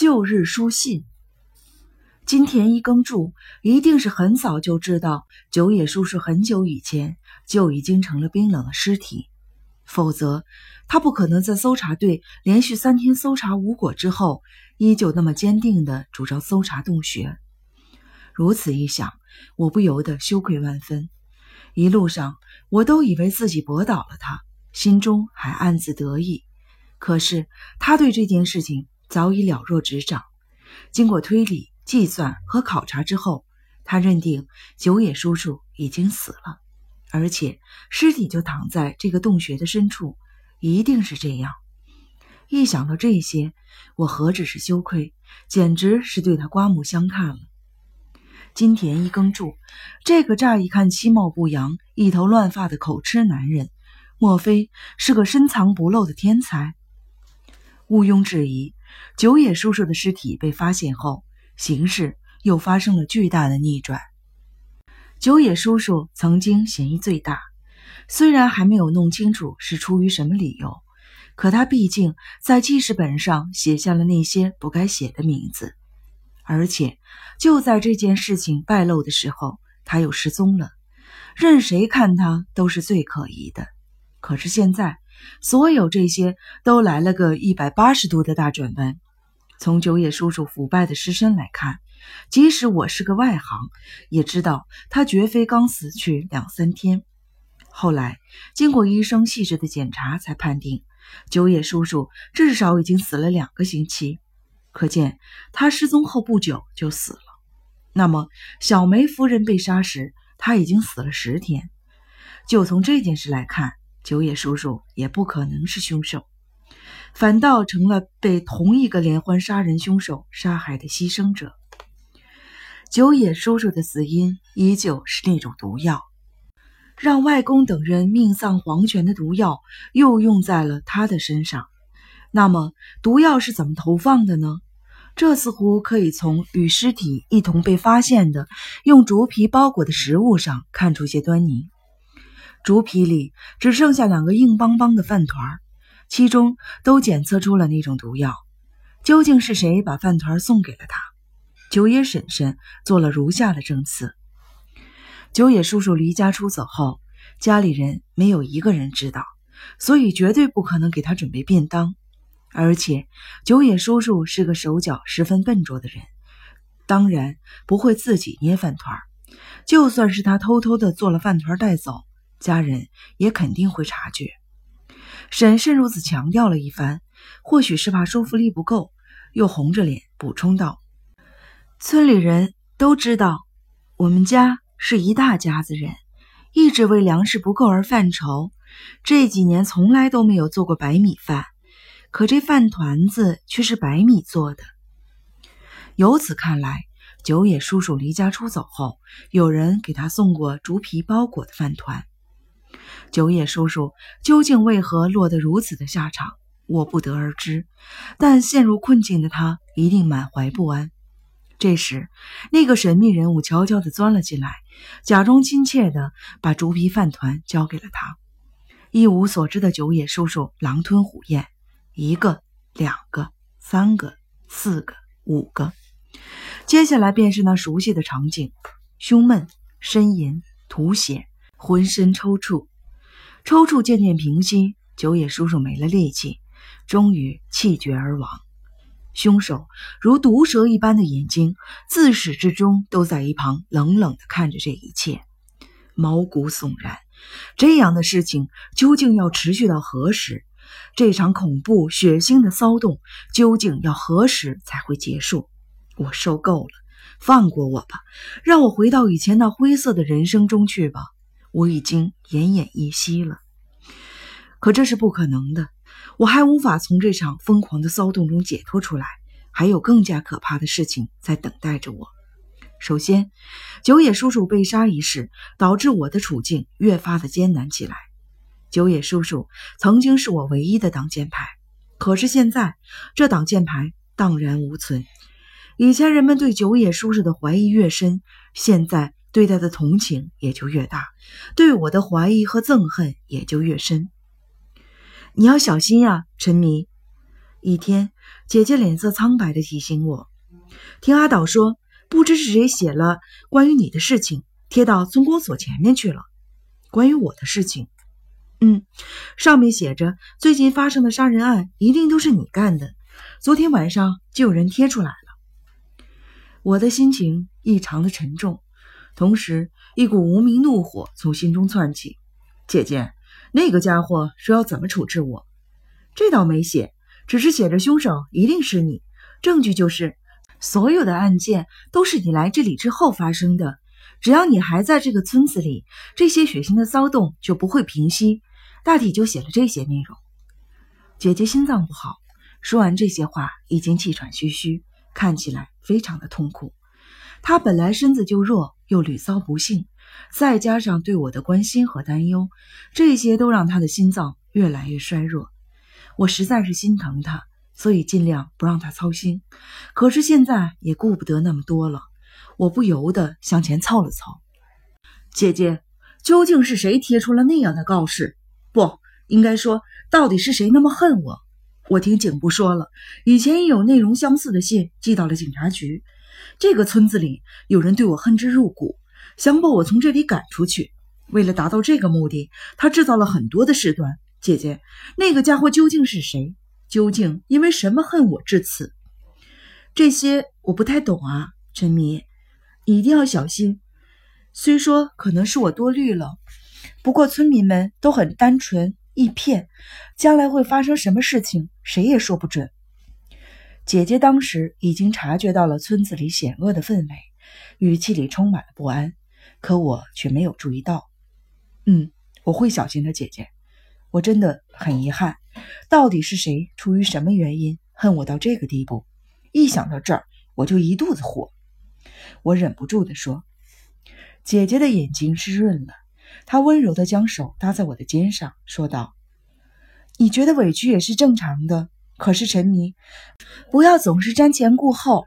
旧日书信。金田一耕助一定是很早就知道九野叔叔很久以前就已经成了冰冷的尸体，否则他不可能在搜查队连续三天搜查无果之后，依旧那么坚定地主张搜查洞穴。如此一想，我不由得羞愧万分。一路上，我都以为自己驳倒了他，心中还暗自得意。可是他对这件事情早已了若指掌。经过推理。计算和考察之后，他认定九野叔叔已经死了，而且尸体就躺在这个洞穴的深处，一定是这样。一想到这些，我何止是羞愧，简直是对他刮目相看了。金田一耕助这个乍一看其貌不扬、一头乱发的口吃男人，莫非是个深藏不露的天才？毋庸置疑，九野叔叔的尸体被发现后。形势又发生了巨大的逆转。九野叔叔曾经嫌疑最大，虽然还没有弄清楚是出于什么理由，可他毕竟在记事本上写下了那些不该写的名字，而且就在这件事情败露的时候，他又失踪了，任谁看他都是最可疑的。可是现在，所有这些都来了个一百八十度的大转弯。从九野叔叔腐败的尸身来看，即使我是个外行，也知道他绝非刚死去两三天。后来经过医生细致的检查，才判定九野叔叔至少已经死了两个星期。可见他失踪后不久就死了。那么小梅夫人被杀时，他已经死了十天。就从这件事来看，九野叔叔也不可能是凶手。反倒成了被同一个连环杀人凶手杀害的牺牲者。九野叔叔的死因依旧是那种毒药，让外公等人命丧黄泉的毒药又用在了他的身上。那么，毒药是怎么投放的呢？这似乎可以从与尸体一同被发现的用竹皮包裹的食物上看出些端倪。竹皮里只剩下两个硬邦邦的饭团。其中都检测出了那种毒药，究竟是谁把饭团送给了他？九野婶婶做了如下的证词：九野叔叔离家出走后，家里人没有一个人知道，所以绝对不可能给他准备便当。而且九野叔叔是个手脚十分笨拙的人，当然不会自己捏饭团。就算是他偷偷的做了饭团带走，家人也肯定会察觉。婶婶如此强调了一番，或许是怕说服力不够，又红着脸补充道：“村里人都知道，我们家是一大家子人，一直为粮食不够而犯愁。这几年从来都没有做过白米饭，可这饭团子却是白米做的。由此看来，九野叔叔离家出走后，有人给他送过竹皮包裹的饭团。”九野叔叔究竟为何落得如此的下场，我不得而知。但陷入困境的他一定满怀不安。这时，那个神秘人物悄悄地钻了进来，假装亲切地把竹皮饭团交给了他。一无所知的九野叔叔狼吞虎咽，一个、两个、三个、四个、五个，接下来便是那熟悉的场景：胸闷、呻吟、吐血、浑身抽搐。抽搐渐渐平息，九野叔叔没了力气，终于气绝而亡。凶手如毒蛇一般的眼睛，自始至终都在一旁冷冷地看着这一切，毛骨悚然。这样的事情究竟要持续到何时？这场恐怖血腥的骚动究竟要何时才会结束？我受够了，放过我吧，让我回到以前那灰色的人生中去吧。我已经奄奄一息了，可这是不可能的。我还无法从这场疯狂的骚动中解脱出来，还有更加可怕的事情在等待着我。首先，九野叔叔被杀一事导致我的处境越发的艰难起来。九野叔叔曾经是我唯一的挡箭牌，可是现在这挡箭牌荡然无存。以前人们对九野叔叔的怀疑越深，现在。对他的同情也就越大，对我的怀疑和憎恨也就越深。你要小心呀，陈迷。一天，姐姐脸色苍白的提醒我，听阿岛说，不知是谁写了关于你的事情，贴到村公所前面去了。关于我的事情，嗯，上面写着最近发生的杀人案一定都是你干的。昨天晚上就有人贴出来了。我的心情异常的沉重，同时一股无名怒火从心中窜起。姐姐，那个家伙说要怎么处置我？这倒没写。只是写着凶手一定是你，证据就是所有的案件都是你来这里之后发生的。只要你还在这个村子里，这些血腥的骚动就不会平息。大体就写了这些内容。姐姐心脏不好，说完这些话已经气喘吁吁，看起来非常的痛苦。她本来身子就弱，又屡遭不幸，再加上对我的关心和担忧，这些都让她的心脏越来越衰弱。我实在是心疼他，所以尽量不让他操心。可是现在也顾不得那么多了，我不由得向前凑了凑。姐姐，究竟是谁贴出了那样的告示？不应该说，到底是谁那么恨我？我听警部说了，以前也有内容相似的信寄到了警察局。这个村子里有人对我恨之入骨，想把我从这里赶出去。为了达到这个目的，他制造了很多的事端。姐姐，那个家伙究竟是谁？究竟因为什么恨我至此？这些我不太懂啊，陈迷，你一定要小心。虽说可能是我多虑了，不过村民们都很单纯易骗，将来会发生什么事情，谁也说不准。姐姐当时已经察觉到了村子里险恶的氛围，语气里充满了不安，可我却没有注意到。嗯，我会小心的，姐姐。我真的很遗憾，到底是谁出于什么原因恨我到这个地步？一想到这儿，我就一肚子火。我忍不住地说：“姐姐的眼睛湿润了，她温柔地将手搭在我的肩上，说道：‘你觉得委屈也是正常的。可是陈迷，不要总是瞻前顾后，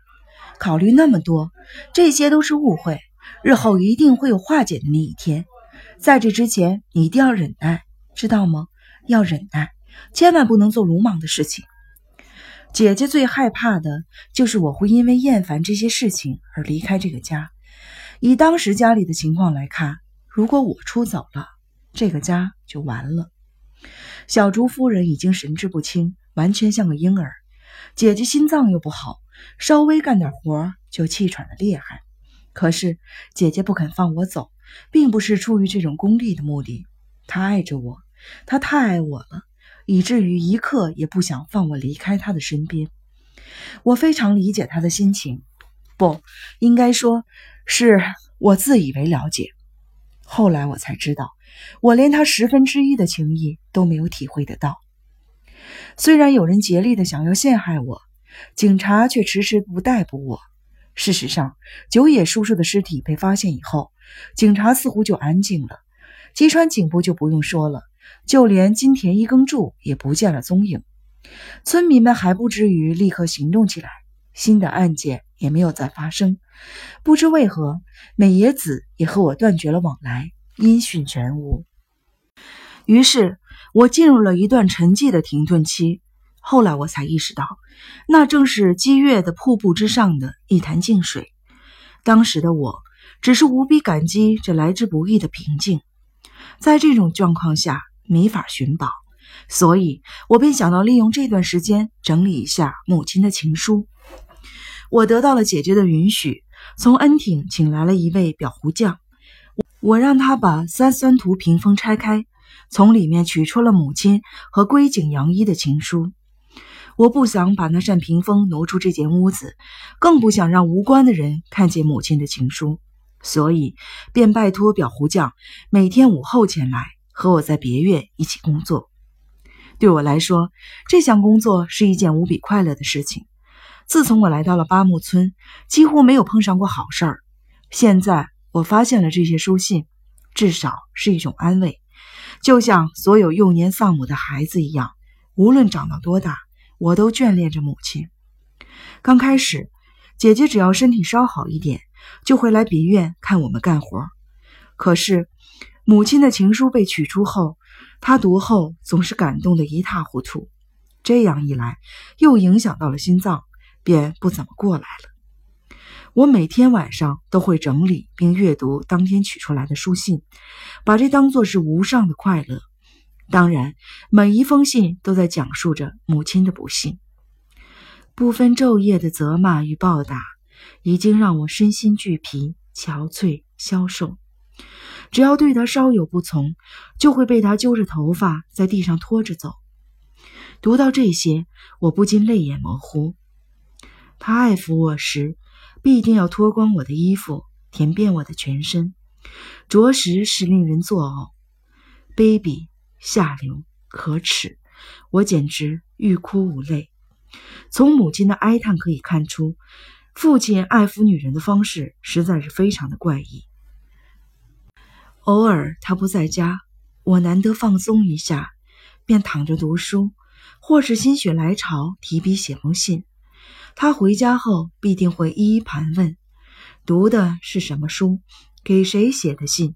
考虑那么多，这些都是误会，日后一定会有化解的那一天。在这之前，你一定要忍耐，知道吗？’”要忍耐，千万不能做鲁莽的事情。姐姐最害怕的就是我会因为厌烦这些事情而离开这个家。以当时家里的情况来看，如果我出走了，这个家就完了。小竹夫人已经神志不清，完全像个婴儿。姐姐心脏又不好，稍微干点活就气喘的厉害。可是姐姐不肯放我走，并不是出于这种功利的目的，她爱着我。他太爱我了，以至于一刻也不想放我离开他的身边。我非常理解他的心情，不应该说是我自以为了解。后来我才知道，我连他十分之一的情谊都没有体会得到。虽然有人竭力的想要陷害我，警察却迟迟不逮捕我。事实上，九野叔叔的尸体被发现以后，警察似乎就安静了。吉川警部就不用说了。就连金田一耕助也不见了踪影，村民们还不至于立刻行动起来，新的案件也没有再发生。不知为何，美野子也和我断绝了往来，音讯全无。于是，我进入了一段沉寂的停顿期。后来我才意识到，那正是积月的瀑布之上的一潭静水。当时的我，只是无比感激这来之不易的平静。在这种状况下。没法寻宝，所以我便想到利用这段时间整理一下母亲的情书。我得到了姐姐的允许，从恩挺请来了一位裱糊匠，我让他把三酸图屏风拆开，从里面取出了母亲和龟井洋一的情书。我不想把那扇屏风挪出这间屋子，更不想让无关的人看见母亲的情书，所以便拜托裱糊匠每天午后前来。和我在别院一起工作，对我来说，这项工作是一件无比快乐的事情。自从我来到了八木村，几乎没有碰上过好事儿。现在我发现了这些书信，至少是一种安慰，就像所有幼年丧母的孩子一样，无论长到多大，我都眷恋着母亲。刚开始，姐姐只要身体稍好一点，就会来别院看我们干活。可是。母亲的情书被取出后，他读后总是感动得一塌糊涂。这样一来又影响到了心脏，便不怎么过来了。我每天晚上都会整理并阅读当天取出来的书信，把这当作是无上的快乐。当然，每一封信都在讲述着母亲的不幸，不分昼夜的责骂与暴打，已经让我身心俱疲、憔悴、消瘦。只要对他稍有不从，就会被他揪着头发在地上拖着走。读到这些，我不禁泪眼模糊。他爱抚我时，必定要脱光我的衣服，舔遍我的全身，着实是令人作呕、卑鄙、下流、可耻。我简直欲哭无泪。从母亲的哀叹可以看出，父亲爱抚女人的方式实在是非常的怪异。偶尔他不在家，我难得放松一下，便躺着读书，或是心血来潮提笔写封信。他回家后必定会一一盘问，读的是什么书，给谁写的信。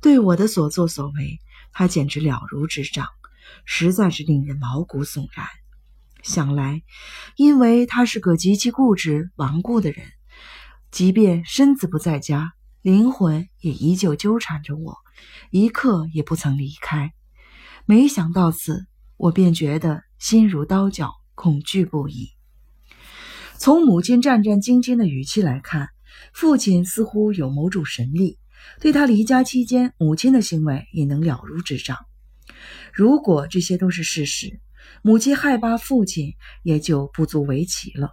对我的所作所为，他简直了如指掌，实在是令人毛骨悚然。想来，因为他是个极其固执顽固的人，即便身子不在家。灵魂也依旧纠缠着我，一刻也不曾离开。没想到此，我便觉得心如刀绞，恐惧不已。从母亲战战兢兢的语气来看，父亲似乎有某种神力，对他离家期间母亲的行为也能了如指掌。如果这些都是事实，母亲害怕父亲也就不足为奇了。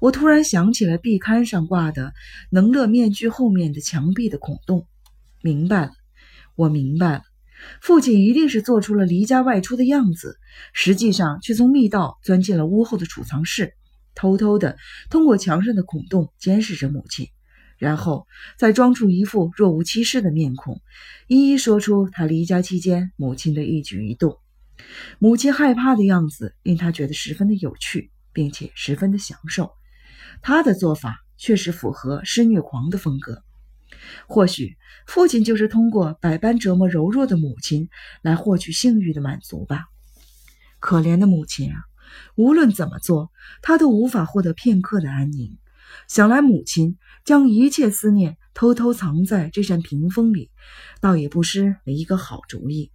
我突然想起了壁龛上挂的能乐面具后面的墙壁的孔洞，明白了，我明白了，父亲一定是做出了离家外出的样子，实际上却从密道钻进了屋后的储藏室，偷偷的通过墙上的孔洞监视着母亲，然后再装出一副若无其事的面孔，一一说出他离家期间母亲的一举一动。母亲害怕的样子令他觉得十分的有趣，并且十分的享受。他的做法确实符合施虐狂的风格。或许父亲就是通过百般折磨柔弱的母亲来获取性欲的满足吧。可怜的母亲啊，无论怎么做，他都无法获得片刻的安宁。想来母亲将一切思念偷偷藏在这扇屏风里，倒也不失为一个好主意。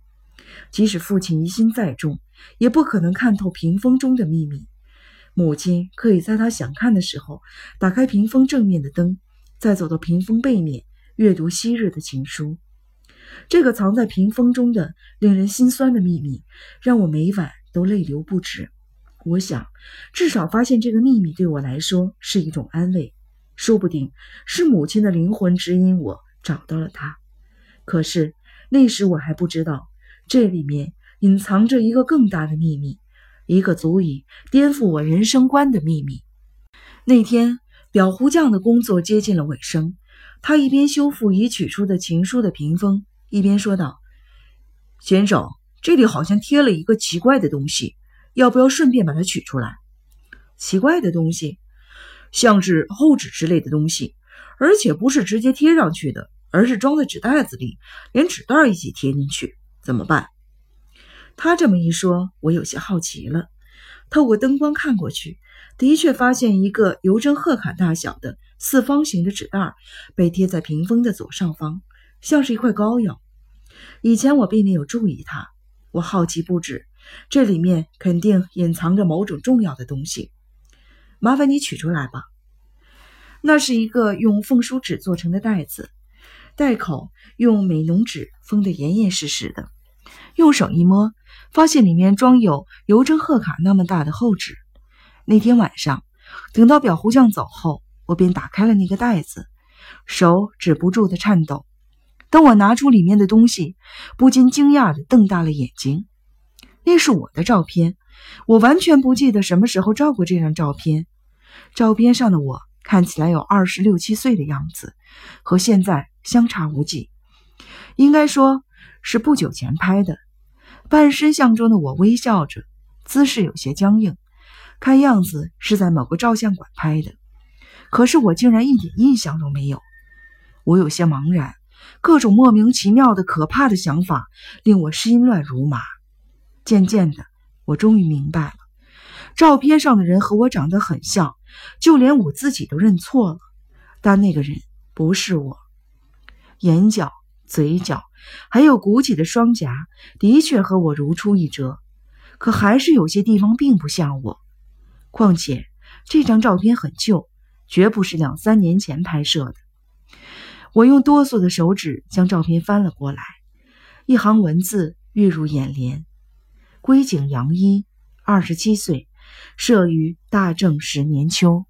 即使父亲疑心再重，也不可能看透屏风中的秘密。母亲可以在他想看的时候打开屏风正面的灯，再走到屏风背面阅读昔日的情书。这个藏在屏风中的令人心酸的秘密，让我每晚都泪流不止。我想，至少发现这个秘密对我来说是一种安慰。说不定是母亲的灵魂指引我找到了他。可是那时我还不知道，这里面隐藏着一个更大的秘密。一个足以颠覆我人生观的秘密。那天，裱糊匠的工作接近了尾声，他一边修复已取出的情书的屏风，一边说道：“先生，这里好像贴了一个奇怪的东西，要不要顺便把它取出来？”奇怪的东西，像是厚纸之类的东西，而且不是直接贴上去的，而是装在纸袋子里，连纸袋一起贴进去，怎么办？他这么一说，我有些好奇了。透过灯光看过去，的确发现一个邮政贺卡大小的四方形的纸袋被贴在屏风的左上方，像是一块膏药。以前我并没有注意它，我好奇不止。这里面肯定隐藏着某种重要的东西。麻烦你取出来吧。那是一个用凤书纸做成的袋子，袋口用美浓纸封得严严实实的。用手一摸。发现里面装有邮政贺卡那么大的厚纸。那天晚上，等到裱糊匠走后，我便打开了那个袋子，手止不住的颤抖。等我拿出里面的东西，不禁惊讶的瞪大了眼睛。那是我的照片，我完全不记得什么时候照过这张照片。照片上的我看起来有二十六七岁的样子，和现在相差无几，应该说是不久前拍的。半身像中的我微笑着，姿势有些僵硬，看样子是在某个照相馆拍的。可是我竟然一点印象都没有，我有些茫然，各种莫名其妙的可怕的想法令我心乱如麻。渐渐的，我终于明白了，照片上的人和我长得很像，就连我自己都认错了。但那个人不是我，眼角、嘴角，还有鼓起的双颊，的确和我如出一辙，可还是有些地方并不像我。况且这张照片很旧，绝不是两三年前拍摄的。我用哆嗦的手指将照片翻了过来，一行文字跃入眼帘：归井洋一，二十七岁，摄于大正十年秋。